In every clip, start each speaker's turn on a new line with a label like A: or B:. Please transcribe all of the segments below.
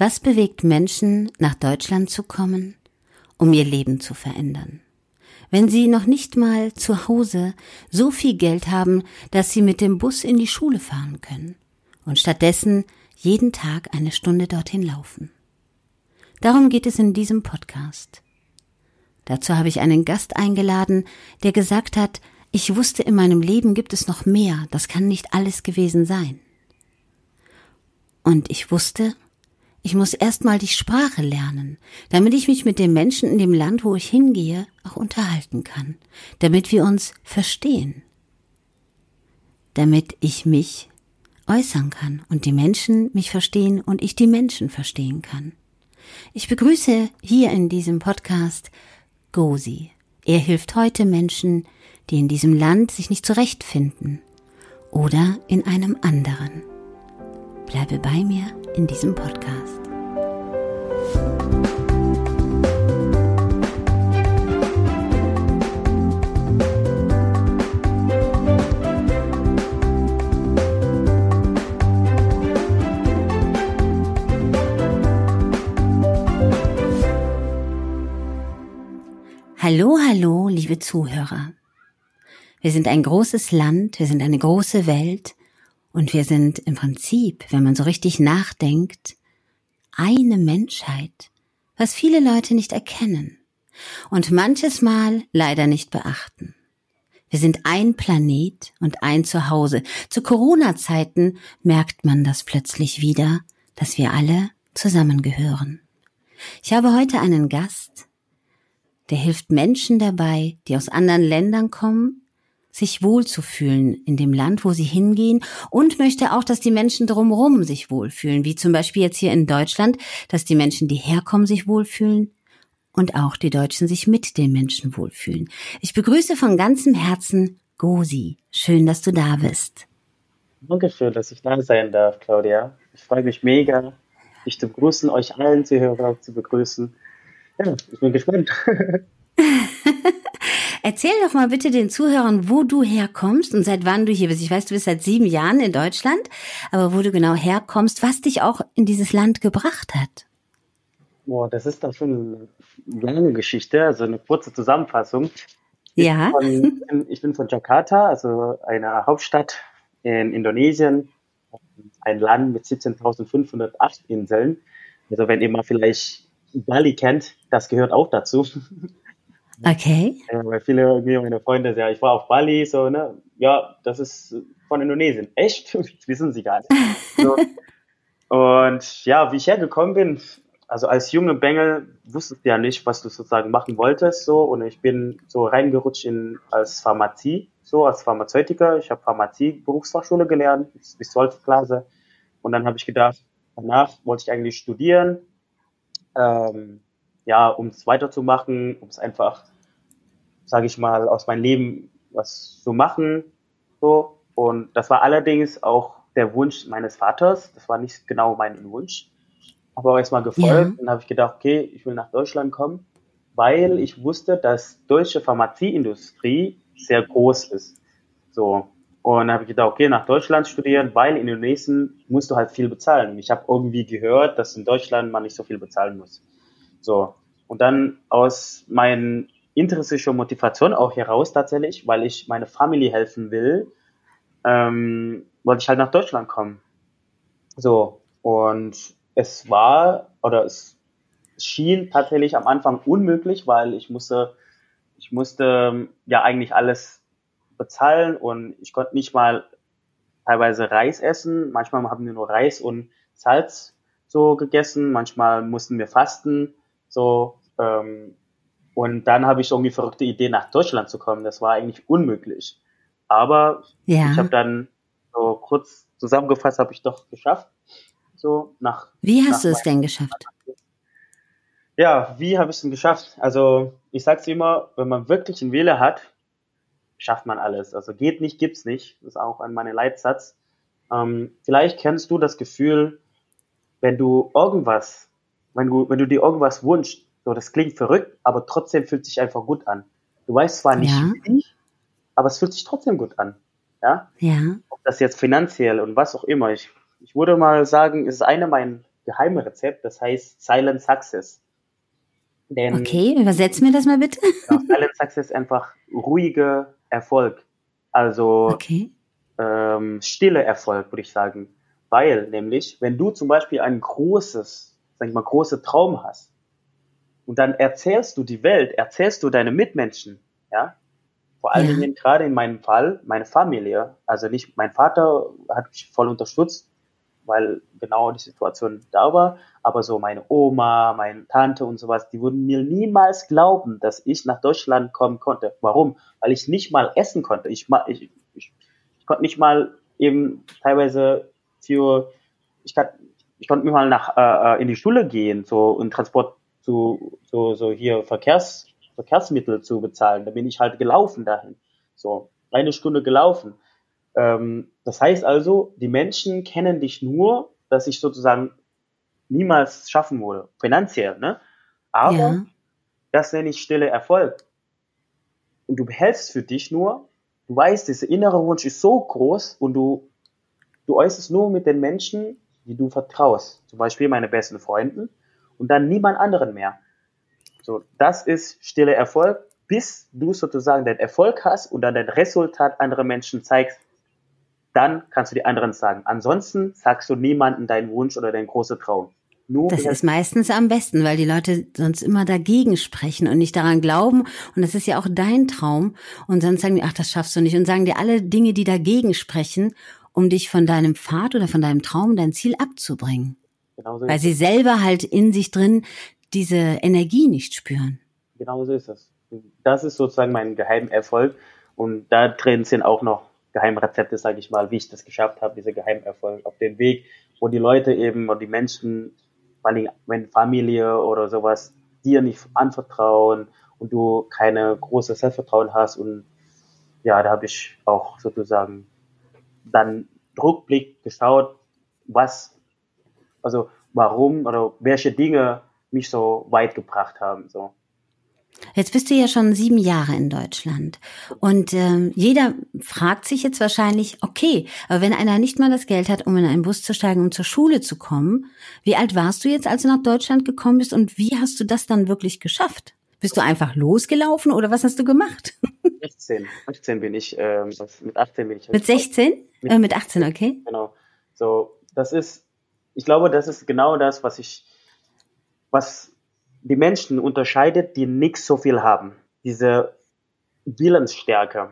A: Was bewegt Menschen, nach Deutschland zu kommen, um ihr Leben zu verändern? Wenn sie noch nicht mal zu Hause so viel Geld haben, dass sie mit dem Bus in die Schule fahren können und stattdessen jeden Tag eine Stunde dorthin laufen. Darum geht es in diesem Podcast. Dazu habe ich einen Gast eingeladen, der gesagt hat, ich wusste in meinem Leben gibt es noch mehr, das kann nicht alles gewesen sein. Und ich wusste, ich muss erstmal die Sprache lernen, damit ich mich mit den Menschen in dem Land, wo ich hingehe, auch unterhalten kann, damit wir uns verstehen, damit ich mich äußern kann und die Menschen mich verstehen und ich die Menschen verstehen kann. Ich begrüße hier in diesem Podcast Gosi. Er hilft heute Menschen, die in diesem Land sich nicht zurechtfinden oder in einem anderen. Bleibe bei mir in diesem Podcast. Hallo, hallo, liebe Zuhörer. Wir sind ein großes Land, wir sind eine große Welt und wir sind im Prinzip, wenn man so richtig nachdenkt, eine Menschheit, was viele Leute nicht erkennen und manches Mal leider nicht beachten. Wir sind ein Planet und ein Zuhause. Zu Corona-Zeiten merkt man das plötzlich wieder, dass wir alle zusammengehören. Ich habe heute einen Gast, der hilft Menschen dabei, die aus anderen Ländern kommen, sich wohlzufühlen in dem Land, wo sie hingehen und möchte auch, dass die Menschen drumherum sich wohlfühlen, wie zum Beispiel jetzt hier in Deutschland, dass die Menschen, die herkommen, sich wohlfühlen und auch die Deutschen sich mit den Menschen wohlfühlen. Ich begrüße von ganzem Herzen Gosi. Schön, dass du da bist.
B: Dankeschön, dass ich da sein darf, Claudia. Ich freue mich mega, dich zu begrüßen, euch allen Zuhörer zu begrüßen. Ja, ich bin gespannt.
A: Erzähl doch mal bitte den Zuhörern, wo du herkommst und seit wann du hier bist. Ich weiß, du bist seit sieben Jahren in Deutschland, aber wo du genau herkommst, was dich auch in dieses Land gebracht hat.
B: Boah, das ist doch schon eine lange Geschichte, also eine kurze Zusammenfassung.
A: Ich ja.
B: Bin von, ich bin von Jakarta, also einer Hauptstadt in Indonesien, ein Land mit 17.508 Inseln. Also wenn ihr mal vielleicht Bali kennt, das gehört auch dazu.
A: Okay.
B: Ja, weil viele meine Freunde sagen, ich war auf Bali, so, ne? Ja, das ist von Indonesien. Echt? Wissen sie gar nicht. So. Und ja, wie ich hergekommen bin, also als junge Bengel wusstest du ja nicht, was du sozusagen machen wolltest, so. Und ich bin so reingerutscht in, als Pharmazie, so, als Pharmazeutiker. Ich habe Pharmazie, Berufsfachschule gelernt, bis, bis 12. Klasse. Und dann habe ich gedacht, danach wollte ich eigentlich studieren, ähm, ja, um es weiterzumachen, um es einfach, sage ich mal, aus meinem Leben was zu machen. So. Und das war allerdings auch der Wunsch meines Vaters. Das war nicht genau mein Wunsch. Aber erstmal gefolgt ja. und habe ich gedacht, okay, ich will nach Deutschland kommen, weil ich wusste, dass deutsche Pharmazieindustrie sehr groß ist. So. Und dann habe ich gedacht, okay, nach Deutschland studieren, weil in Indonesien musst du halt viel bezahlen. Und ich habe irgendwie gehört, dass in Deutschland man nicht so viel bezahlen muss. So. Und dann aus meinen intrinsischer Motivation auch heraus tatsächlich, weil ich meine Familie helfen will, ähm, wollte ich halt nach Deutschland kommen. So. Und es war, oder es schien tatsächlich am Anfang unmöglich, weil ich musste, ich musste ja eigentlich alles bezahlen und ich konnte nicht mal teilweise Reis essen. Manchmal haben wir nur Reis und Salz so gegessen. Manchmal mussten wir fasten. So ähm, und dann habe ich irgendwie verrückte Idee nach Deutschland zu kommen. Das war eigentlich unmöglich. Aber ja. ich habe dann so kurz zusammengefasst, habe ich doch geschafft. So nach.
A: Wie hast nach du es denn geschafft?
B: Ja, wie habe ich es denn geschafft? Also ich sag's immer, wenn man wirklich einen Wähler hat, schafft man alles. Also geht nicht, gibt's nicht. Das ist auch an meinem Leitsatz. Ähm, vielleicht kennst du das Gefühl, wenn du irgendwas, wenn du, wenn du dir irgendwas wünschst, so das klingt verrückt, aber trotzdem fühlt sich einfach gut an. Du weißt zwar nicht ja. wie, aber es fühlt sich trotzdem gut an. Ja?
A: Ja.
B: Ob das jetzt finanziell und was auch immer. Ich, ich würde mal sagen, es ist eine meiner geheime Rezept, das heißt Silent Success.
A: Denn, okay, übersetz mir das mal bitte.
B: Ja, Silent Success ist einfach ruhiger Erfolg. Also okay. ähm, stille Erfolg, würde ich sagen. Weil nämlich, wenn du zum Beispiel ein großes, sag ich mal, große Traum hast und dann erzählst du die Welt, erzählst du deine Mitmenschen, ja, vor allen ja. Dingen gerade in meinem Fall, meine Familie, also nicht, mein Vater hat mich voll unterstützt, weil genau die Situation da war, aber so meine Oma, meine Tante und sowas, die würden mir niemals glauben, dass ich nach Deutschland kommen konnte. Warum? Weil ich nicht mal essen konnte. Ich, ich, ich, ich konnte nicht mal eben teilweise für, ich, kann, ich konnte nicht mal nach, äh, äh in die Schule gehen, so und Transport zu, so, so hier Verkehrs, Verkehrsmittel zu bezahlen. Da bin ich halt gelaufen dahin. So, eine Stunde gelaufen. Ähm, das heißt also, die Menschen kennen dich nur, dass ich sozusagen niemals schaffen würde, finanziell, ne? Aber ja. das nenne ich stille Erfolg. Und du behältst für dich nur, du weißt, dieser innere Wunsch ist so groß und du Du äußerst nur mit den Menschen, die du vertraust. Zum Beispiel meine besten Freunden und dann niemand anderen mehr. So, das ist stille Erfolg, bis du sozusagen den Erfolg hast und dann den Resultat anderer Menschen zeigst. Dann kannst du die anderen sagen. Ansonsten sagst du niemanden deinen Wunsch oder deinen großen Traum.
A: Nur das ist meistens am besten, weil die Leute sonst immer dagegen sprechen und nicht daran glauben. Und das ist ja auch dein Traum. Und sonst sagen die, ach, das schaffst du nicht. Und sagen dir alle Dinge, die dagegen sprechen um dich von deinem Pfad oder von deinem Traum, dein Ziel abzubringen. Genau so Weil sie selber halt in sich drin diese Energie nicht spüren.
B: Genau so ist es. Das ist sozusagen mein Geheimerfolg. Und da drin sind auch noch Geheimrezepte, sage ich mal, wie ich das geschafft habe, diese Geheimerfolg auf dem Weg, wo die Leute eben und die Menschen, vor allem wenn Familie oder sowas, dir nicht anvertrauen und du keine große Selbstvertrauen hast und ja, da habe ich auch sozusagen dann Rückblick geschaut, was, also warum oder welche Dinge mich so weit gebracht haben. So.
A: Jetzt bist du ja schon sieben Jahre in Deutschland und ähm, jeder fragt sich jetzt wahrscheinlich, okay, aber wenn einer nicht mal das Geld hat, um in einen Bus zu steigen, um zur Schule zu kommen, wie alt warst du jetzt, als du nach Deutschland gekommen bist und wie hast du das dann wirklich geschafft? Bist du einfach losgelaufen oder was hast du gemacht?
B: 16, 18 bin ich, ähm, mit 18 bin ich.
A: Mit 16? Mit, äh, mit 18, okay.
B: Genau. So, das ist, ich glaube, das ist genau das, was ich, was die Menschen unterscheidet, die nicht so viel haben. Diese Willensstärke.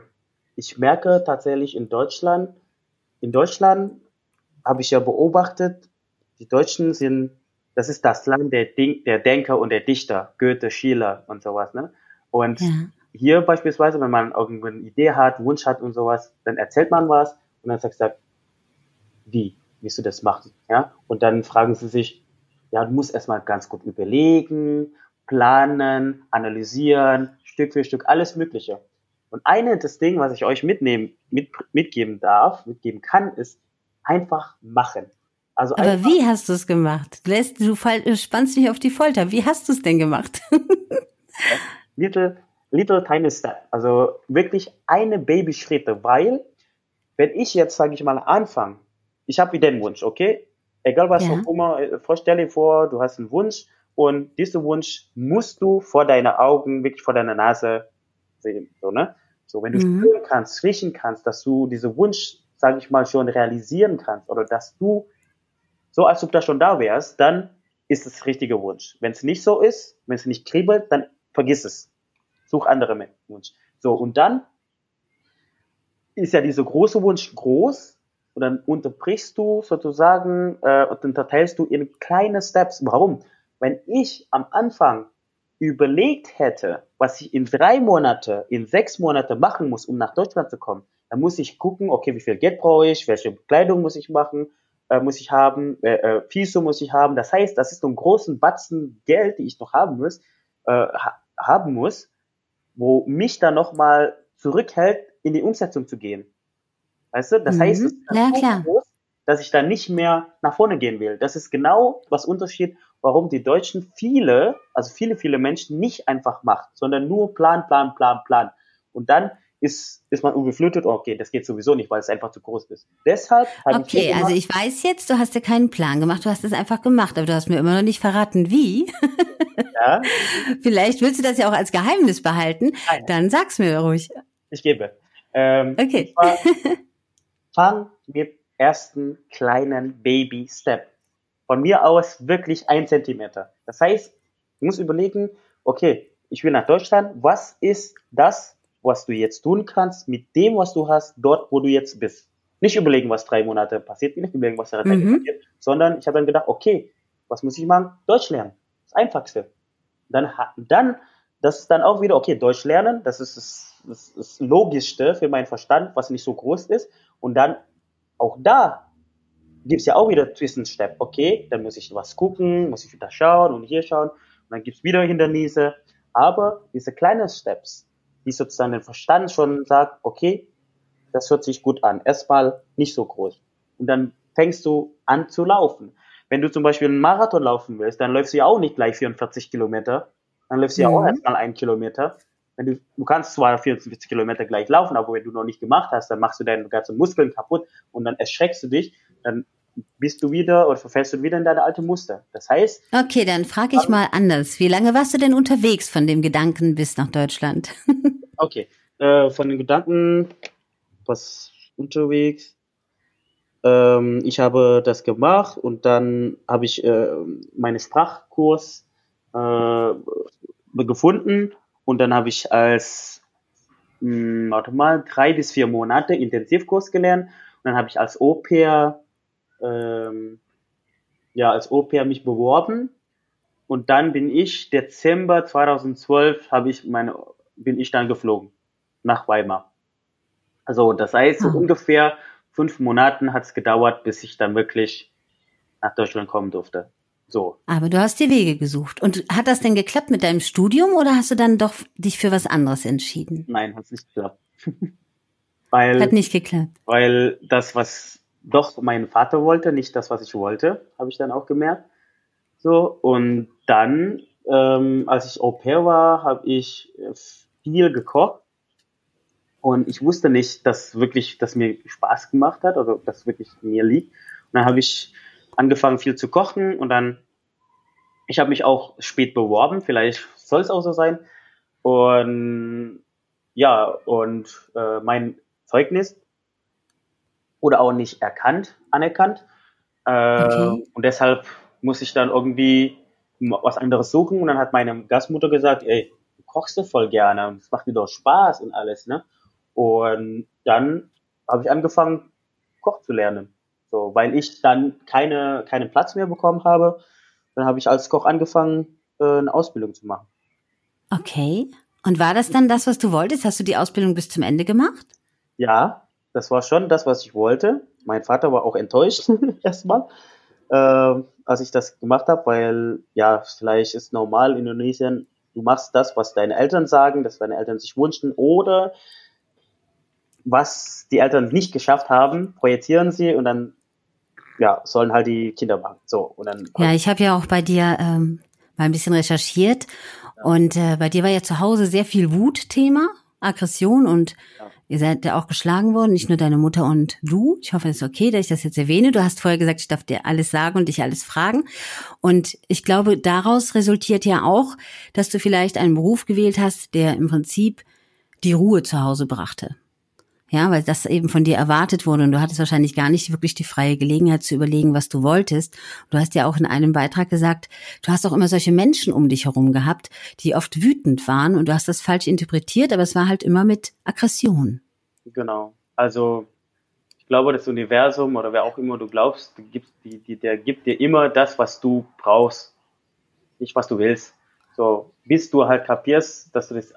B: Ich merke tatsächlich in Deutschland, in Deutschland habe ich ja beobachtet, die Deutschen sind das ist das Land der, Ding, der Denker und der Dichter, Goethe, Schiller und sowas. Ne? Und ja. hier beispielsweise, wenn man irgendwo eine Idee hat, Wunsch hat und sowas, dann erzählt man was und dann sagt er, wie willst du das machen? Ja? Und dann fragen sie sich, ja, du musst erstmal ganz gut überlegen, planen, analysieren, Stück für Stück, alles Mögliche. Und eine das Ding, was ich euch mitnehmen, mit, mitgeben darf, mitgeben kann, ist einfach machen.
A: Also Aber wie hast du es gemacht? Du, lässt, du spannst mich auf die Folter. Wie hast du es denn gemacht?
B: little, little tiny step. Also wirklich eine Babyschritte, weil wenn ich jetzt, sage ich mal, anfange, ich habe wieder einen Wunsch, okay? Egal was ja. auch immer, äh, vorstelle dir vor, du hast einen Wunsch und diesen Wunsch musst du vor deine Augen, wirklich vor deiner Nase sehen, so, ne? So, wenn du mhm. spüren kannst, riechen kannst, dass du diesen Wunsch, sage ich mal, schon realisieren kannst oder dass du so als ob du schon da wärst, dann ist es richtige Wunsch. Wenn es nicht so ist, wenn es nicht kribbelt, dann vergiss es. Such andere Wunsch. So, und dann ist ja dieser große Wunsch groß und dann unterbrichst du sozusagen äh, und unterteilst du in kleine Steps. Warum? Wenn ich am Anfang überlegt hätte, was ich in drei Monate, in sechs Monate machen muss, um nach Deutschland zu kommen, dann muss ich gucken, okay, wie viel Geld brauche ich, welche Kleidung muss ich machen, äh, muss ich haben, äh, äh, FISO muss ich haben. Das heißt, das ist so ein großen Batzen Geld, die ich noch haben muss, äh, ha haben muss, wo mich dann nochmal zurückhält, in die Umsetzung zu gehen. Weißt du? Das mhm. heißt, es ist ja, so klar. groß, dass ich dann nicht mehr nach vorne gehen will. Das ist genau was Unterschied, warum die Deutschen viele, also viele, viele Menschen nicht einfach macht, sondern nur Plan, Plan, Plan, Plan. Und dann ist, ist man überflutet, okay, das geht sowieso nicht, weil es einfach zu groß ist. Deshalb
A: habe okay, ich. Okay, also ich weiß jetzt, du hast dir keinen Plan gemacht, du hast es einfach gemacht, aber du hast mir immer noch nicht verraten, wie. Ja. Vielleicht willst du das ja auch als Geheimnis behalten. Nein. Dann sag's mir ruhig.
B: Ich gebe. Ähm, okay. fang mit ersten kleinen Baby Step. Von mir aus wirklich ein Zentimeter. Das heißt, du musst überlegen, okay, ich will nach Deutschland. Was ist das, was du jetzt tun kannst mit dem, was du hast, dort, wo du jetzt bist? Nicht überlegen, was drei Monate passiert, nicht überlegen, was drei Monate mhm. passiert, sondern ich habe dann gedacht, okay, was muss ich machen? Deutsch lernen. Das Einfachste. Dann, dann, das ist dann auch wieder, okay, Deutsch lernen, das ist das, das, das Logischste für meinen Verstand, was nicht so groß ist. Und dann auch da gibt es ja auch wieder Zwischenstep. Okay, dann muss ich was gucken, muss ich wieder schauen und hier schauen. Und dann gibt es wieder Hindernisse. Aber diese kleinen Steps, die sozusagen den Verstand schon sagt, okay, das hört sich gut an. Erstmal nicht so groß. Und dann fängst du an zu laufen. Wenn du zum Beispiel einen Marathon laufen willst, dann läufst du ja auch nicht gleich 44 Kilometer. Dann läufst du mhm. ja auch mhm. erstmal einen Kilometer. Wenn du, du kannst zwar 44 Kilometer gleich laufen, aber wenn du noch nicht gemacht hast, dann machst du deine ganzen Muskeln kaputt und dann erschreckst du dich, dann bist du wieder oder verfällst du wieder in deine alte Muster. Das heißt.
A: Okay, dann frage ich mal anders. Wie lange warst du denn unterwegs von dem Gedanken bis nach Deutschland?
B: okay, äh, von den Gedanken was unterwegs. Ähm, ich habe das gemacht und dann habe ich äh, meinen Sprachkurs äh, gefunden und dann habe ich als mh, hm, warte mal drei bis vier Monate Intensivkurs gelernt und dann habe ich als Au-pair ähm, ja als Au-pair mich beworben und dann bin ich Dezember 2012 habe ich meine bin ich dann geflogen nach Weimar. Also das heißt so ah. ungefähr fünf Monaten hat es gedauert, bis ich dann wirklich nach Deutschland kommen durfte. So.
A: Aber du hast dir Wege gesucht. Und hat das denn geklappt mit deinem Studium oder hast du dann doch dich für was anderes entschieden?
B: Nein, hat nicht geklappt. weil,
A: hat nicht geklappt.
B: Weil das, was doch mein Vater wollte, nicht das, was ich wollte, habe ich dann auch gemerkt. So, und dann, ähm, als ich Au pair war, habe ich viel gekocht und ich wusste nicht, dass wirklich, dass mir Spaß gemacht hat oder dass wirklich mir liegt. Und dann habe ich angefangen viel zu kochen und dann, ich habe mich auch spät beworben, vielleicht soll es auch so sein. Und ja, und äh, mein Zeugnis wurde auch nicht erkannt, anerkannt. Äh, okay. Und deshalb muss ich dann irgendwie was anderes suchen. Und dann hat meine Gastmutter gesagt, ey, du kochst du voll gerne, es macht dir doch Spaß und alles, ne? Und dann habe ich angefangen, Koch zu lernen. So, weil ich dann keine, keinen Platz mehr bekommen habe, dann habe ich als Koch angefangen, äh, eine Ausbildung zu machen.
A: Okay. Und war das dann das, was du wolltest? Hast du die Ausbildung bis zum Ende gemacht?
B: Ja, das war schon das, was ich wollte. Mein Vater war auch enttäuscht erstmal, äh, als ich das gemacht habe, weil ja, vielleicht ist normal in Indonesien, du machst das, was deine Eltern sagen, dass deine Eltern sich wünschen, oder was die Eltern nicht geschafft haben, projizieren sie und dann ja, sollen halt die Kinder machen. So und dann.
A: Ja, ich habe ja auch bei dir ähm, mal ein bisschen recherchiert und äh, bei dir war ja zu Hause sehr viel Wut-Thema, Aggression und ja. ihr seid ja auch geschlagen worden, nicht nur deine Mutter und du. Ich hoffe, es ist okay, dass ich das jetzt erwähne. Du hast vorher gesagt, ich darf dir alles sagen und dich alles fragen. Und ich glaube, daraus resultiert ja auch, dass du vielleicht einen Beruf gewählt hast, der im Prinzip die Ruhe zu Hause brachte. Ja, weil das eben von dir erwartet wurde und du hattest wahrscheinlich gar nicht wirklich die freie Gelegenheit zu überlegen, was du wolltest. Du hast ja auch in einem Beitrag gesagt, du hast auch immer solche Menschen um dich herum gehabt, die oft wütend waren und du hast das falsch interpretiert, aber es war halt immer mit Aggression.
B: Genau. Also ich glaube, das Universum oder wer auch immer du glaubst, der gibt dir immer das, was du brauchst, nicht was du willst. So, bis du halt kapierst, dass du das,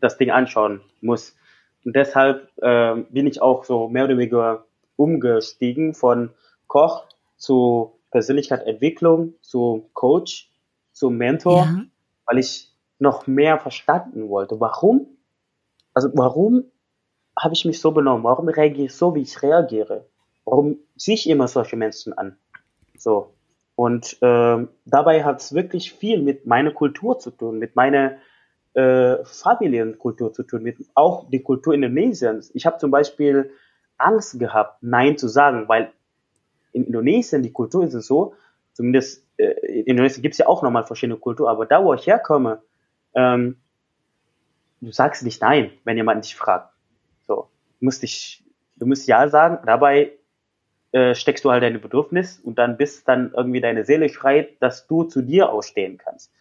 B: das Ding anschauen musst. Und deshalb äh, bin ich auch so mehr oder weniger umgestiegen von Koch zu Persönlichkeitsentwicklung, zu Coach, zu Mentor, ja. weil ich noch mehr verstanden wollte. Warum? Also warum habe ich mich so benommen? Warum reagiere ich so, wie ich reagiere? Warum ziehe ich immer solche Menschen an? So. Und äh, dabei hat es wirklich viel mit meiner Kultur zu tun, mit meiner äh, Familienkultur zu tun, mit auch die Kultur Indonesiens. Ich habe zum Beispiel Angst gehabt, Nein zu sagen, weil in Indonesien die Kultur ist es so, zumindest äh, in Indonesien gibt es ja auch nochmal verschiedene Kulturen, aber da, wo ich herkomme, ähm, du sagst nicht Nein, wenn jemand dich fragt. So, musst dich, du musst Ja sagen, dabei äh, steckst du halt deine Bedürfnis und dann bis dann irgendwie deine Seele schreit, dass du zu dir ausstehen kannst.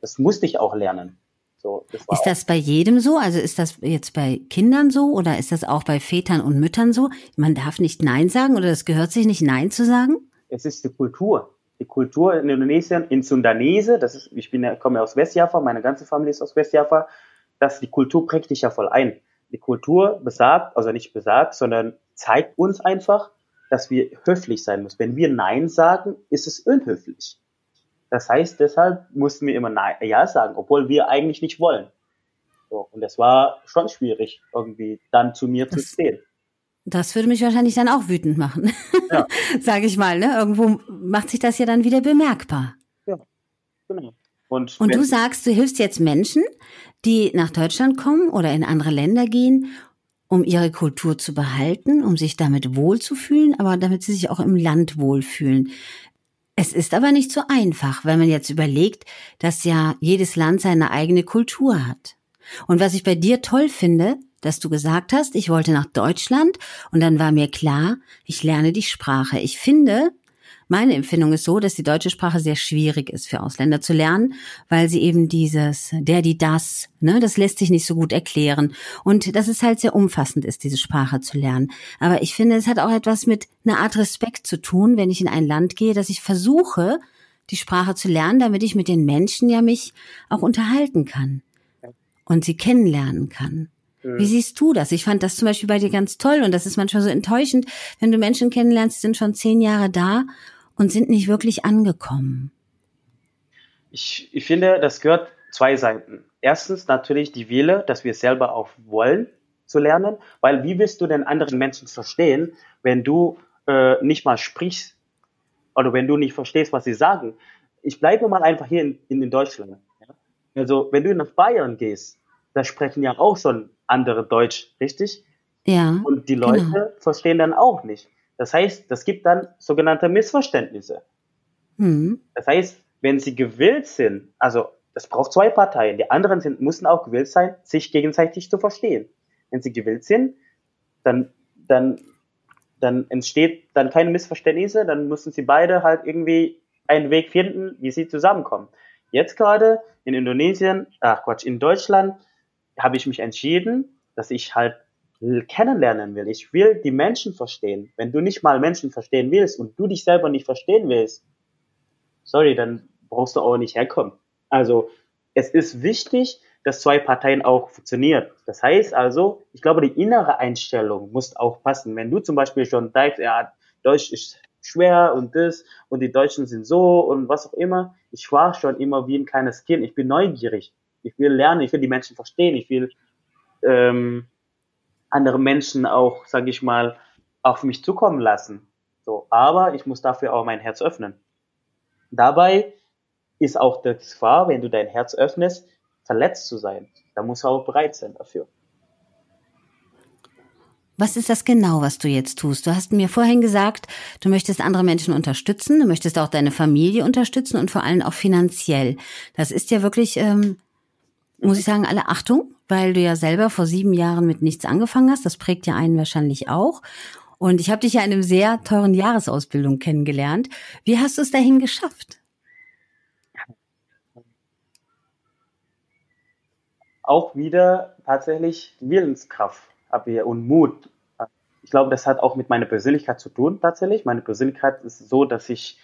B: Das musste ich auch lernen.
A: So, das ist das bei jedem so? Also ist das jetzt bei Kindern so oder ist das auch bei Vätern und Müttern so? Man darf nicht Nein sagen oder das gehört sich nicht Nein zu sagen?
B: Es ist die Kultur. Die Kultur in Indonesien, in Sundanese, das ist, ich bin, komme aus Westjava, meine ganze Familie ist aus Westjava, dass die Kultur prägt dich ja voll ein. Die Kultur besagt, also nicht besagt, sondern zeigt uns einfach, dass wir höflich sein müssen. Wenn wir Nein sagen, ist es unhöflich. Das heißt, deshalb mussten wir immer Nein, Ja sagen, obwohl wir eigentlich nicht wollen. So, und das war schon schwierig, irgendwie dann zu mir das, zu stehen.
A: Das würde mich wahrscheinlich dann auch wütend machen, ja. sage ich mal. Ne? Irgendwo macht sich das ja dann wieder bemerkbar. Ja, genau. Und, und du sagst, du hilfst jetzt Menschen, die nach Deutschland kommen oder in andere Länder gehen, um ihre Kultur zu behalten, um sich damit wohlzufühlen, aber damit sie sich auch im Land wohlfühlen. Es ist aber nicht so einfach, wenn man jetzt überlegt, dass ja jedes Land seine eigene Kultur hat. Und was ich bei dir toll finde, dass du gesagt hast, ich wollte nach Deutschland und dann war mir klar, ich lerne die Sprache. Ich finde, meine Empfindung ist so, dass die deutsche Sprache sehr schwierig ist für Ausländer zu lernen, weil sie eben dieses der, die, das, ne, das lässt sich nicht so gut erklären. Und dass es halt sehr umfassend ist, diese Sprache zu lernen. Aber ich finde, es hat auch etwas mit einer Art Respekt zu tun, wenn ich in ein Land gehe, dass ich versuche, die Sprache zu lernen, damit ich mit den Menschen ja mich auch unterhalten kann und sie kennenlernen kann. Wie siehst du das? Ich fand das zum Beispiel bei dir ganz toll und das ist manchmal so enttäuschend, wenn du Menschen kennenlernst, die sind schon zehn Jahre da und sind nicht wirklich angekommen?
B: Ich, ich finde, das gehört zwei Seiten. Erstens natürlich die Wille, dass wir selber auch wollen zu lernen, weil wie willst du denn anderen Menschen verstehen, wenn du äh, nicht mal sprichst oder wenn du nicht verstehst, was sie sagen? Ich bleibe mal einfach hier in, in Deutschland. Ja? Also wenn du nach Bayern gehst, da sprechen ja auch schon andere Deutsch, richtig? Ja. Und die Leute genau. verstehen dann auch nicht. Das heißt, das gibt dann sogenannte Missverständnisse. Mhm. Das heißt, wenn sie gewillt sind, also es braucht zwei Parteien, die anderen sind, müssen auch gewillt sein, sich gegenseitig zu verstehen. Wenn sie gewillt sind, dann, dann, dann entsteht dann keine Missverständnisse, dann müssen sie beide halt irgendwie einen Weg finden, wie sie zusammenkommen. Jetzt gerade in Indonesien, ach Quatsch, in Deutschland habe ich mich entschieden, dass ich halt kennenlernen will. Ich will die Menschen verstehen. Wenn du nicht mal Menschen verstehen willst und du dich selber nicht verstehen willst, sorry, dann brauchst du auch nicht herkommen. Also es ist wichtig, dass zwei Parteien auch funktionieren. Das heißt also, ich glaube, die innere Einstellung muss auch passen. Wenn du zum Beispiel schon denkst, ja, Deutsch ist schwer und das und die Deutschen sind so und was auch immer. Ich war schon immer wie ein kleines Kind. Ich bin neugierig. Ich will lernen. Ich will die Menschen verstehen. Ich will ähm, andere Menschen auch, sage ich mal, auf mich zukommen lassen. So, aber ich muss dafür auch mein Herz öffnen. Dabei ist auch die Gefahr, wenn du dein Herz öffnest, verletzt zu sein. Da musst du auch bereit sein dafür.
A: Was ist das genau, was du jetzt tust? Du hast mir vorhin gesagt, du möchtest andere Menschen unterstützen, du möchtest auch deine Familie unterstützen und vor allem auch finanziell. Das ist ja wirklich, ähm, muss ich sagen, alle Achtung weil du ja selber vor sieben Jahren mit nichts angefangen hast. Das prägt ja einen wahrscheinlich auch. Und ich habe dich ja in einem sehr teuren Jahresausbildung kennengelernt. Wie hast du es dahin geschafft?
B: Auch wieder tatsächlich Willenskraft und Mut. Ich glaube, das hat auch mit meiner Persönlichkeit zu tun tatsächlich. Meine Persönlichkeit ist so, dass ich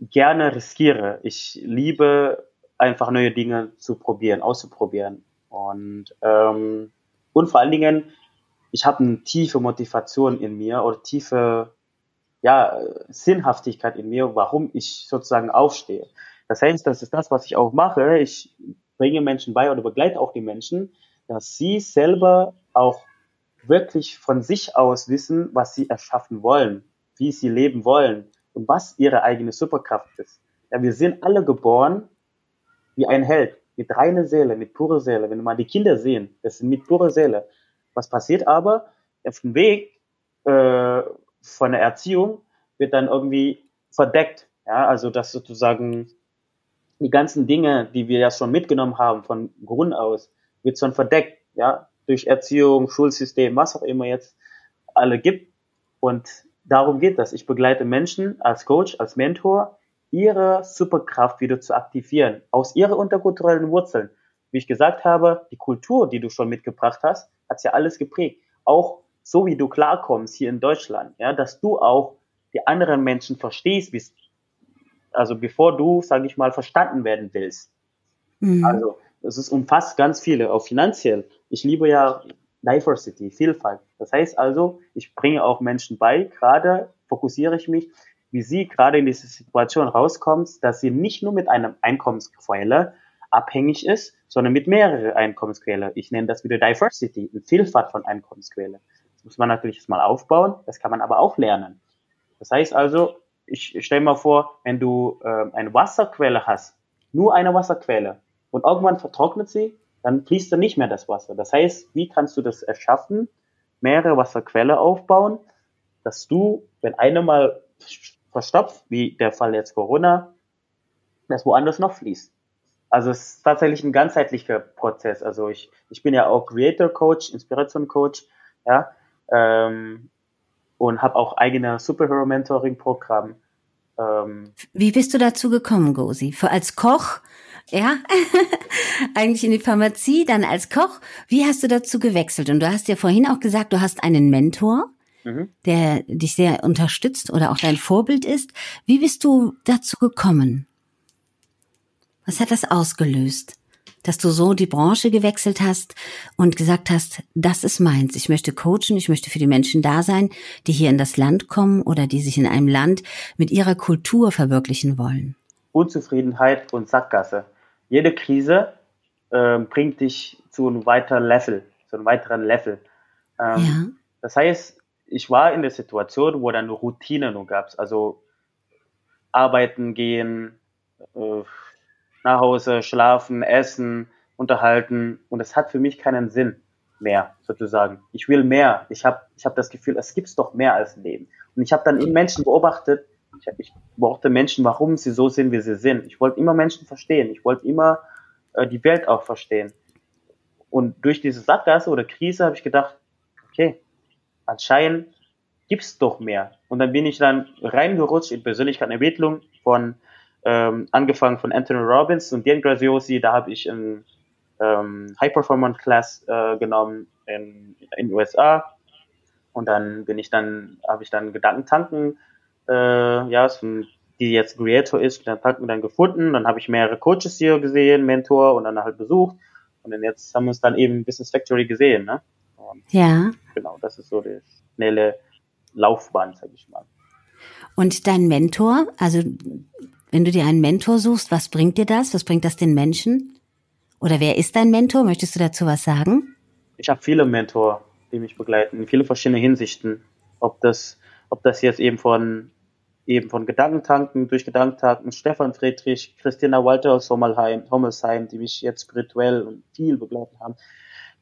B: gerne riskiere. Ich liebe einfach neue Dinge zu probieren, auszuprobieren. Und, ähm, und vor allen Dingen, ich habe eine tiefe Motivation in mir oder tiefe ja, Sinnhaftigkeit in mir, warum ich sozusagen aufstehe. Das heißt, das ist das, was ich auch mache. Ich bringe Menschen bei oder begleite auch die Menschen, dass sie selber auch wirklich von sich aus wissen, was sie erschaffen wollen, wie sie leben wollen und was ihre eigene Superkraft ist. Ja, wir sind alle geboren wie ein Held. mit reiner Seele, mit purer Seele. Wenn mal die Kinder sehen, das sind mit purer Seele. Was passiert aber? Auf dem Weg äh, von der Erziehung wird dann irgendwie verdeckt. Ja, also dass sozusagen die ganzen Dinge, die wir ja schon mitgenommen haben von Grund aus, wird schon verdeckt, ja, durch Erziehung, Schulsystem, was auch immer jetzt alle gibt. Und darum geht das. Ich begleite Menschen als Coach, als Mentor, ihre Superkraft wieder zu aktivieren, aus ihrer unterkulturellen Wurzeln. Wie ich gesagt habe, die Kultur, die du schon mitgebracht hast, hat's ja alles geprägt. Auch so wie du klarkommst hier in Deutschland, ja, dass du auch die anderen Menschen verstehst, wie also bevor du, sage ich mal, verstanden werden willst. Mhm. Also es ist umfasst ganz viele, auch finanziell. Ich liebe ja Diversity, Vielfalt. Das heißt also, ich bringe auch Menschen bei, gerade fokussiere ich mich, wie sie gerade in diese Situation rauskommen, dass sie nicht nur mit einem Einkommensquelle abhängig ist, sondern mit mehreren Einkommensquellen. Ich nenne das wieder Diversity, eine Vielfalt von Einkommensquellen. Das muss man natürlich mal aufbauen, das kann man aber auch lernen. Das heißt also, ich stelle mal vor, wenn du äh, eine Wasserquelle hast, nur eine Wasserquelle, und irgendwann vertrocknet sie, dann fließt dann nicht mehr das Wasser. Das heißt, wie kannst du das erschaffen, mehrere Wasserquelle aufbauen, dass du, wenn eine mal verstopft, wie der Fall jetzt Corona, das woanders noch fließt. Also es ist tatsächlich ein ganzheitlicher Prozess. Also ich, ich bin ja auch Creator Coach, Inspiration Coach, ja, ähm, und habe auch eigene Superhero Mentoring Programm.
A: Ähm, Wie bist du dazu gekommen, Gosi? Als Koch, ja, eigentlich in die Pharmazie, dann als Koch. Wie hast du dazu gewechselt? Und du hast ja vorhin auch gesagt, du hast einen Mentor, mhm. der dich sehr unterstützt oder auch dein Vorbild ist. Wie bist du dazu gekommen? Was hat das ausgelöst? Dass du so die Branche gewechselt hast und gesagt hast, das ist meins. Ich möchte coachen, ich möchte für die Menschen da sein, die hier in das Land kommen oder die sich in einem Land mit ihrer Kultur verwirklichen wollen.
B: Unzufriedenheit und Sackgasse. Jede Krise äh, bringt dich zu einem weiteren Level, zu einem weiteren Level. Ähm, ja. Das heißt, ich war in der Situation, wo dann Routine nur gab. Also arbeiten gehen, äh, nach Hause, schlafen, essen, unterhalten. Und es hat für mich keinen Sinn mehr, sozusagen. Ich will mehr. Ich habe ich hab das Gefühl, es gibt doch mehr als Leben. Und ich habe dann in Menschen beobachtet, ich, ich beobachte Menschen, warum sie so sind, wie sie sind. Ich wollte immer Menschen verstehen. Ich wollte immer äh, die Welt auch verstehen. Und durch diese Sackgasse oder Krise habe ich gedacht, okay, anscheinend gibt's doch mehr. Und dann bin ich dann reingerutscht in Persönlichkeitsentwicklung von ähm, angefangen von Anthony Robbins und Dan Graziosi, da habe ich ein ähm, High Performance Class äh, genommen in in USA und dann bin ich dann habe ich dann Gedankentanken äh, ja die jetzt Creator ist Gedankentanken dann gefunden. Dann habe ich mehrere Coaches hier gesehen Mentor und dann halt besucht. Und dann jetzt haben wir uns dann eben Business Factory gesehen ne und
A: ja
B: genau das ist so die schnelle Laufbahn sag ich mal
A: und dein Mentor also wenn du dir einen Mentor suchst, was bringt dir das? Was bringt das den Menschen? Oder wer ist dein Mentor? Möchtest du dazu was sagen?
B: Ich habe viele Mentor, die mich begleiten, in viele verschiedene Hinsichten. Ob das, ob das jetzt eben von eben von Gedankentanken durch Gedankentanken, Stefan Friedrich, Christina Walter aus Hommelheim, Hommelsheim, die mich jetzt spirituell und viel begleitet haben.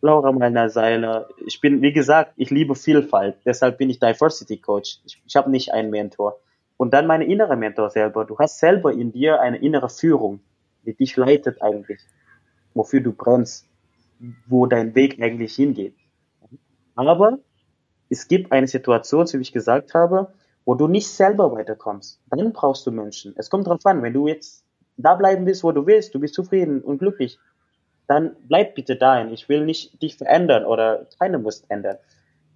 B: Laura Meiner Seiler. Ich bin, wie gesagt, ich liebe Vielfalt. Deshalb bin ich Diversity Coach. Ich, ich habe nicht einen Mentor. Und dann meine innere Mentor selber. Du hast selber in dir eine innere Führung, die dich leitet eigentlich, wofür du brennst, wo dein Weg eigentlich hingeht. Aber es gibt eine Situation, so wie ich gesagt habe, wo du nicht selber weiterkommst. Dann brauchst du Menschen. Es kommt drauf an, wenn du jetzt da bleiben willst, wo du willst, du bist zufrieden und glücklich, dann bleib bitte dahin. Ich will nicht dich verändern oder keiner muss ändern.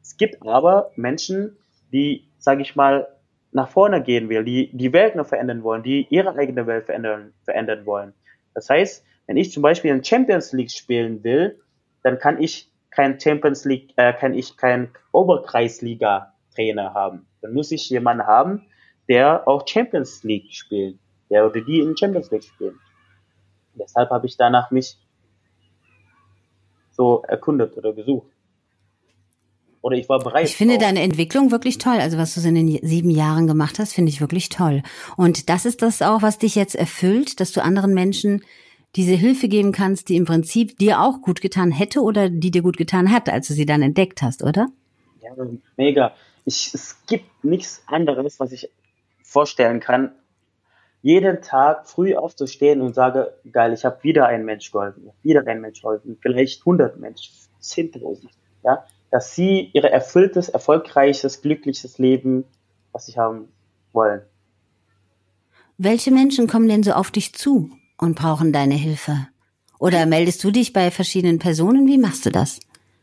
B: Es gibt aber Menschen, die, sage ich mal, nach vorne gehen will, die die Welt noch verändern wollen, die ihre eigene Welt verändern, verändern wollen. Das heißt, wenn ich zum Beispiel in Champions League spielen will, dann kann ich kein Champions League, äh, kann ich kein Oberkreisliga Trainer haben. Dann muss ich jemanden haben, der auch Champions League spielt, der oder die in Champions League spielen. deshalb habe ich danach mich so erkundet oder gesucht oder ich war bereit.
A: Ich finde deine Entwicklung wirklich toll. Also was du in den sieben Jahren gemacht hast, finde ich wirklich toll. Und das ist das auch, was dich jetzt erfüllt, dass du anderen Menschen diese Hilfe geben kannst, die im Prinzip dir auch gut getan hätte oder die dir gut getan hat, als du sie dann entdeckt hast, oder?
B: Ja, mega. Ich, es gibt nichts anderes, was ich vorstellen kann, jeden Tag früh aufzustehen und sage, geil, ich habe wieder einen Mensch geholfen, wieder einen Mensch geholfen, vielleicht 100 Menschen, 10.000, ja, dass sie ihr erfülltes, erfolgreiches, glückliches Leben, was sie haben wollen.
A: Welche Menschen kommen denn so auf dich zu und brauchen deine Hilfe? Oder meldest du dich bei verschiedenen Personen? Wie machst du das?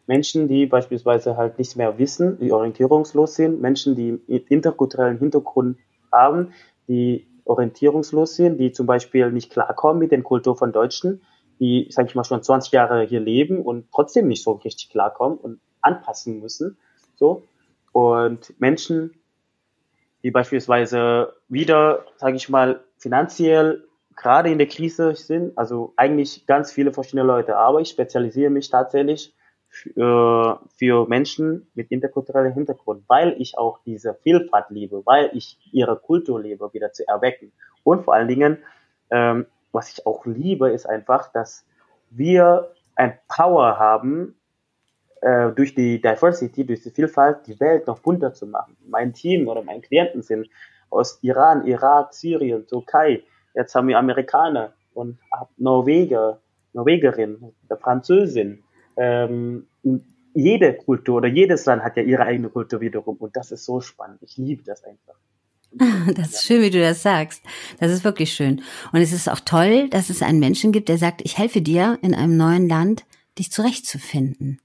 B: Menschen, die beispielsweise halt nichts mehr wissen, die orientierungslos sind, Menschen, die interkulturellen Hintergrund haben, die orientierungslos sind, die zum Beispiel nicht klarkommen mit der Kultur von Deutschen, die, sage ich mal, schon 20 Jahre hier leben und trotzdem nicht so richtig klarkommen und anpassen müssen. So. Und Menschen, die beispielsweise wieder, sage ich mal, finanziell gerade in der Krise sind, also eigentlich ganz viele verschiedene Leute, aber ich spezialisiere mich tatsächlich für, für Menschen mit interkulturellem Hintergrund, weil ich auch diese Vielfalt liebe, weil ich ihre Kultur liebe, wieder zu erwecken. Und vor allen Dingen, ähm, was ich auch liebe, ist einfach, dass wir ein Power haben, äh, durch die Diversity, durch die Vielfalt, die Welt noch bunter zu machen. Mein Team oder meine Klienten sind aus Iran, Irak, Syrien, Türkei. Jetzt haben wir Amerikaner und Norweger, Norwegerin, der Französin, ähm, jede Kultur oder jedes Land hat ja ihre eigene Kultur wiederum und das ist so spannend. Ich liebe das einfach.
A: Das ist schön, wie du das sagst. Das ist wirklich schön. Und es ist auch toll, dass es einen Menschen gibt, der sagt, ich helfe dir in einem neuen Land, dich zurechtzufinden.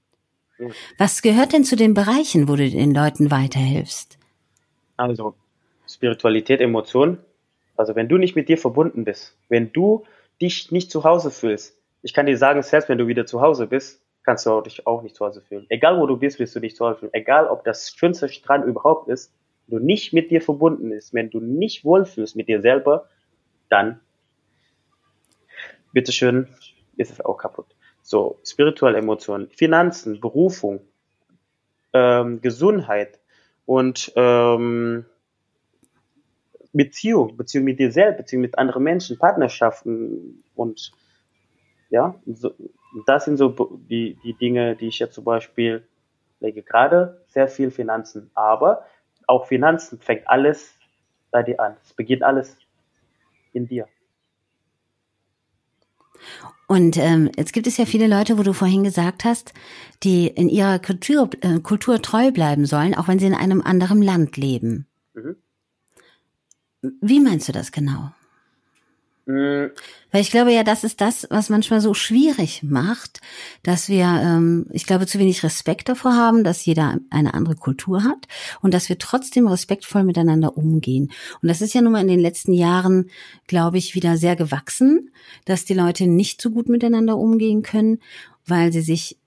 A: Ja. Was gehört denn zu den Bereichen, wo du den Leuten weiterhilfst?
B: Also Spiritualität, Emotion. Also wenn du nicht mit dir verbunden bist, wenn du dich nicht zu Hause fühlst, ich kann dir sagen, selbst wenn du wieder zu Hause bist, kannst du dich auch nicht zu Hause fühlen. Egal wo du bist, wirst du dich zu Hause fühlen. Egal ob das schönste Strand überhaupt ist, wenn du nicht mit dir verbunden bist, wenn du nicht wohlfühlst mit dir selber, dann, bitteschön, ist es auch kaputt. So, spirituelle Emotionen, Finanzen, Berufung, ähm, Gesundheit und ähm, Beziehung, Beziehung mit dir selbst, Beziehung mit anderen Menschen, Partnerschaften und ja, so, das sind so die, die Dinge, die ich jetzt zum Beispiel lege. Gerade sehr viel Finanzen. Aber auch Finanzen fängt alles bei dir an. Es beginnt alles in dir.
A: Und ähm, jetzt gibt es ja viele Leute, wo du vorhin gesagt hast, die in ihrer Kultur, äh, Kultur treu bleiben sollen, auch wenn sie in einem anderen Land leben. Mhm. Wie meinst du das genau? Mhm. Weil ich glaube ja, das ist das, was manchmal so schwierig macht, dass wir, ähm, ich glaube, zu wenig Respekt davor haben, dass jeder eine andere Kultur hat und dass wir trotzdem respektvoll miteinander umgehen. Und das ist ja nun mal in den letzten Jahren, glaube ich, wieder sehr gewachsen, dass die Leute nicht so gut miteinander umgehen können, weil sie sich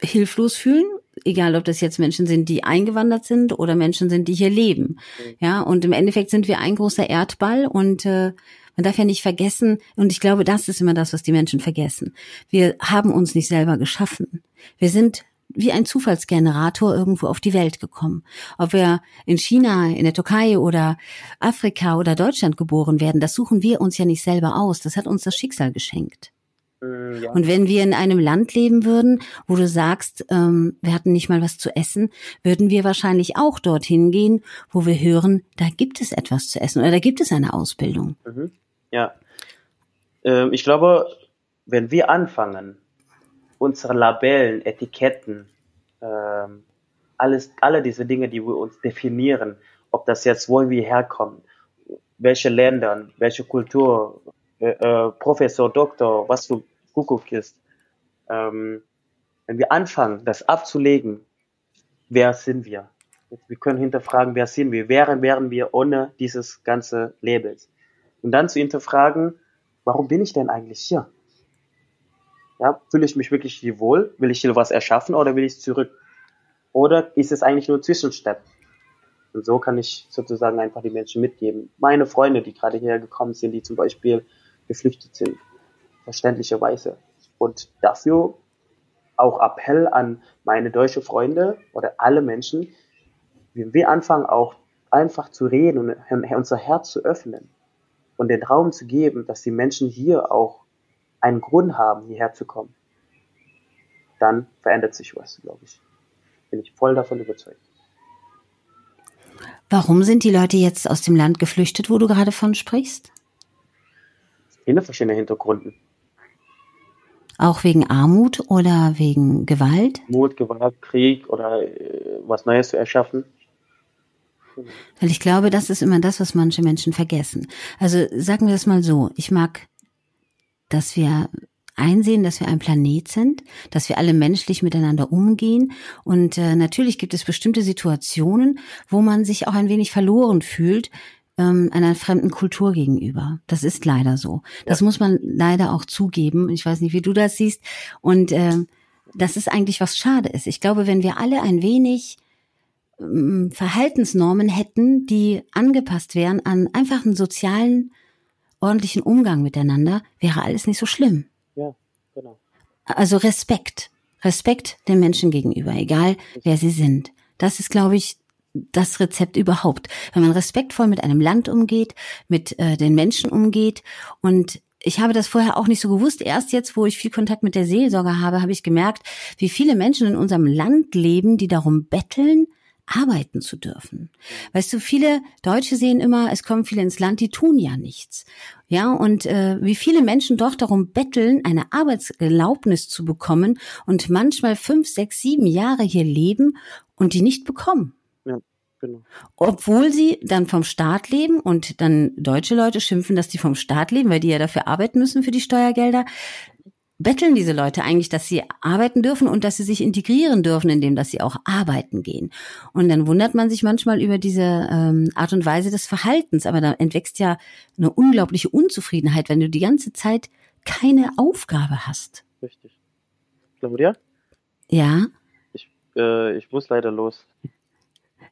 A: hilflos fühlen egal ob das jetzt Menschen sind, die eingewandert sind oder Menschen sind, die hier leben. Mhm. Ja, und im Endeffekt sind wir ein großer Erdball und äh, man darf ja nicht vergessen, und ich glaube, das ist immer das, was die Menschen vergessen. Wir haben uns nicht selber geschaffen. Wir sind wie ein Zufallsgenerator irgendwo auf die Welt gekommen. Ob wir in China, in der Türkei oder Afrika oder Deutschland geboren werden, das suchen wir uns ja nicht selber aus. Das hat uns das Schicksal geschenkt. Ja. Und wenn wir in einem Land leben würden, wo du sagst, ähm, wir hatten nicht mal was zu essen, würden wir wahrscheinlich auch dorthin gehen, wo wir hören, da gibt es etwas zu essen oder da gibt es eine Ausbildung. Mhm.
B: Ja. Ähm, ich glaube, wenn wir anfangen, unsere Labellen, Etiketten, ähm, alles, alle diese Dinge, die wir uns definieren, ob das jetzt, wo wir herkommen, welche Länder, welche Kultur, äh, äh, Professor, Doktor, was du Kuckuck ist, ähm, wenn wir anfangen, das abzulegen, wer sind wir? Wir können hinterfragen, wer sind wir? Wären, wären wir ohne dieses ganze Labels? Und dann zu hinterfragen, warum bin ich denn eigentlich hier? Ja, fühle ich mich wirklich hier wohl? Will ich hier was erschaffen oder will ich zurück? Oder ist es eigentlich nur Zwischenstep? Und so kann ich sozusagen einfach die Menschen mitgeben. Meine Freunde, die gerade hierher gekommen sind, die zum Beispiel geflüchtet sind, verständlicherweise. Und dafür auch Appell an meine deutsche Freunde oder alle Menschen, wenn wir anfangen auch einfach zu reden und unser Herz zu öffnen, und den Raum zu geben, dass die Menschen hier auch einen Grund haben, hierher zu kommen, dann verändert sich was, glaube ich. Bin ich voll davon überzeugt.
A: Warum sind die Leute jetzt aus dem Land geflüchtet, wo du gerade von sprichst?
B: In verschiedenen Hintergründen.
A: Auch wegen Armut oder wegen Gewalt?
B: Mut, Gewalt, Krieg oder äh, was Neues zu erschaffen.
A: Weil ich glaube, das ist immer das, was manche Menschen vergessen. Also sagen wir das mal so. Ich mag, dass wir einsehen, dass wir ein Planet sind, dass wir alle menschlich miteinander umgehen. Und äh, natürlich gibt es bestimmte Situationen, wo man sich auch ein wenig verloren fühlt, ähm, einer fremden Kultur gegenüber. Das ist leider so. Das ja. muss man leider auch zugeben. Ich weiß nicht, wie du das siehst. Und äh, das ist eigentlich was schade ist. Ich glaube, wenn wir alle ein wenig Verhaltensnormen hätten, die angepasst wären an einfach einen sozialen, ordentlichen Umgang miteinander, wäre alles nicht so schlimm.
B: Ja, genau.
A: Also Respekt. Respekt den Menschen gegenüber, egal wer sie sind. Das ist, glaube ich, das Rezept überhaupt. Wenn man respektvoll mit einem Land umgeht, mit äh, den Menschen umgeht und ich habe das vorher auch nicht so gewusst. Erst jetzt, wo ich viel Kontakt mit der Seelsorge habe, habe ich gemerkt, wie viele Menschen in unserem Land leben, die darum betteln, arbeiten zu dürfen. Weißt du, viele Deutsche sehen immer, es kommen viele ins Land, die tun ja nichts. Ja, und äh, wie viele Menschen doch darum betteln, eine Arbeitserlaubnis zu bekommen und manchmal fünf, sechs, sieben Jahre hier leben und die nicht bekommen. Genau. Obwohl sie dann vom Staat leben und dann deutsche Leute schimpfen, dass die vom Staat leben, weil die ja dafür arbeiten müssen für die Steuergelder, betteln diese Leute eigentlich, dass sie arbeiten dürfen und dass sie sich integrieren dürfen, indem dass sie auch arbeiten gehen. Und dann wundert man sich manchmal über diese ähm, Art und Weise des Verhaltens, aber da entwächst ja eine unglaubliche Unzufriedenheit, wenn du die ganze Zeit keine Aufgabe hast.
B: Richtig. Claudia?
A: Ja.
B: Ich, äh, ich muss leider los.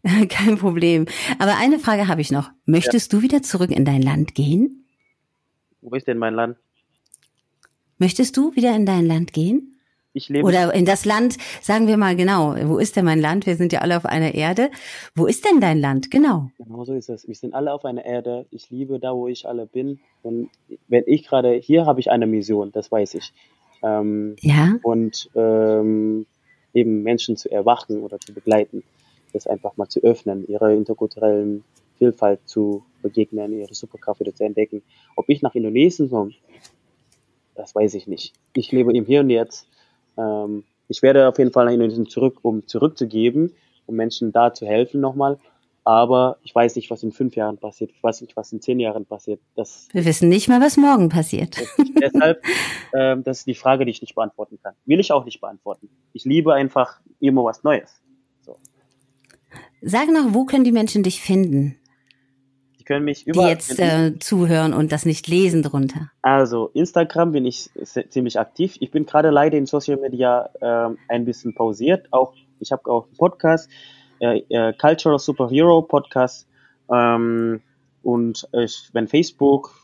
A: Kein Problem. Aber eine Frage habe ich noch. Möchtest ja. du wieder zurück in dein Land gehen?
B: Wo ist denn mein Land?
A: Möchtest du wieder in dein Land gehen?
B: Ich lebe.
A: Oder in das Land, sagen wir mal genau. Wo ist denn mein Land? Wir sind ja alle auf einer Erde. Wo ist denn dein Land? Genau.
B: Genau so ist es. Wir sind alle auf einer Erde. Ich liebe da, wo ich alle bin. Und wenn ich gerade hier habe ich eine Mission, das weiß ich. Ähm,
A: ja.
B: Und ähm, eben Menschen zu erwachen oder zu begleiten das einfach mal zu öffnen, ihre interkulturellen Vielfalt zu begegnen, ihre Superkraft wieder zu entdecken. Ob ich nach Indonesien komme, das weiß ich nicht. Ich lebe im Hier und Jetzt. Ähm, ich werde auf jeden Fall nach Indonesien zurück, um zurückzugeben, um Menschen da zu helfen nochmal. Aber ich weiß nicht, was in fünf Jahren passiert. Ich weiß nicht, was in zehn Jahren passiert. Das
A: Wir wissen nicht mal, was morgen passiert.
B: Deshalb, ähm, das ist die Frage, die ich nicht beantworten kann. Will ich auch nicht beantworten. Ich liebe einfach immer was Neues.
A: Sag noch, wo können die Menschen dich finden?
B: Die können mich überall
A: Die jetzt äh, zuhören und das nicht lesen drunter.
B: Also Instagram bin ich ziemlich aktiv. Ich bin gerade leider in Social Media äh, ein bisschen pausiert. Auch ich habe auch einen Podcast, äh, äh, Cultural Superhero Podcast ähm, und ich bin Facebook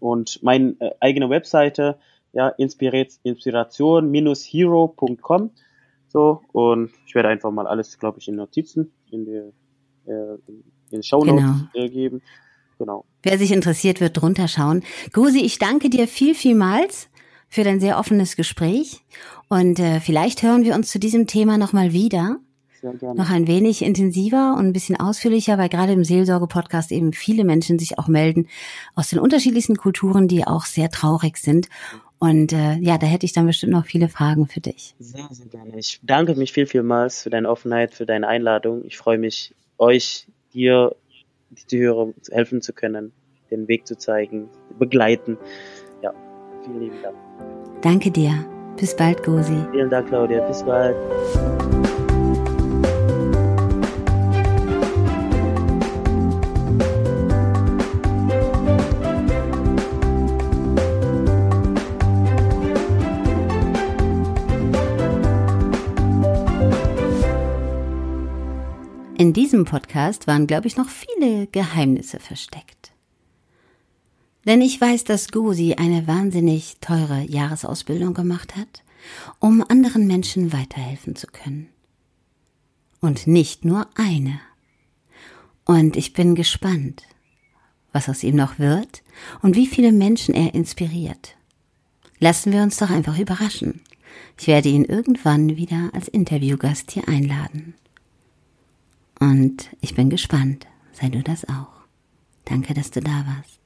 B: und meine äh, eigene Webseite, ja, Inspiration-hero.com. So, und ich werde einfach mal alles, glaube ich, in Notizen, in die, äh, in den Show Notes genau. äh, geben. Genau.
A: Wer sich interessiert, wird drunter schauen. Gusi, ich danke dir viel, vielmals für dein sehr offenes Gespräch. Und äh, vielleicht hören wir uns zu diesem Thema nochmal wieder. Sehr gerne. Noch ein wenig intensiver und ein bisschen ausführlicher, weil gerade im Seelsorge-Podcast eben viele Menschen sich auch melden aus den unterschiedlichsten Kulturen, die auch sehr traurig sind. Und äh, ja, da hätte ich dann bestimmt noch viele Fragen für dich.
B: Sehr, sehr gerne. Ich danke mich viel, vielmals für deine Offenheit, für deine Einladung. Ich freue mich, euch, dir, die Zuhörer helfen zu können, den Weg zu zeigen, begleiten. Ja, vielen lieben Dank.
A: Danke dir. Bis bald, Gosi.
B: Vielen Dank, Claudia. Bis bald.
A: Diesem Podcast waren, glaube ich, noch viele Geheimnisse versteckt. Denn ich weiß, dass Gosi eine wahnsinnig teure Jahresausbildung gemacht hat, um anderen Menschen weiterhelfen zu können. Und nicht nur eine. Und ich bin gespannt, was aus ihm noch wird und wie viele Menschen er inspiriert. Lassen wir uns doch einfach überraschen. Ich werde ihn irgendwann wieder als Interviewgast hier einladen. Und ich bin gespannt. Sei du das auch. Danke, dass du da warst.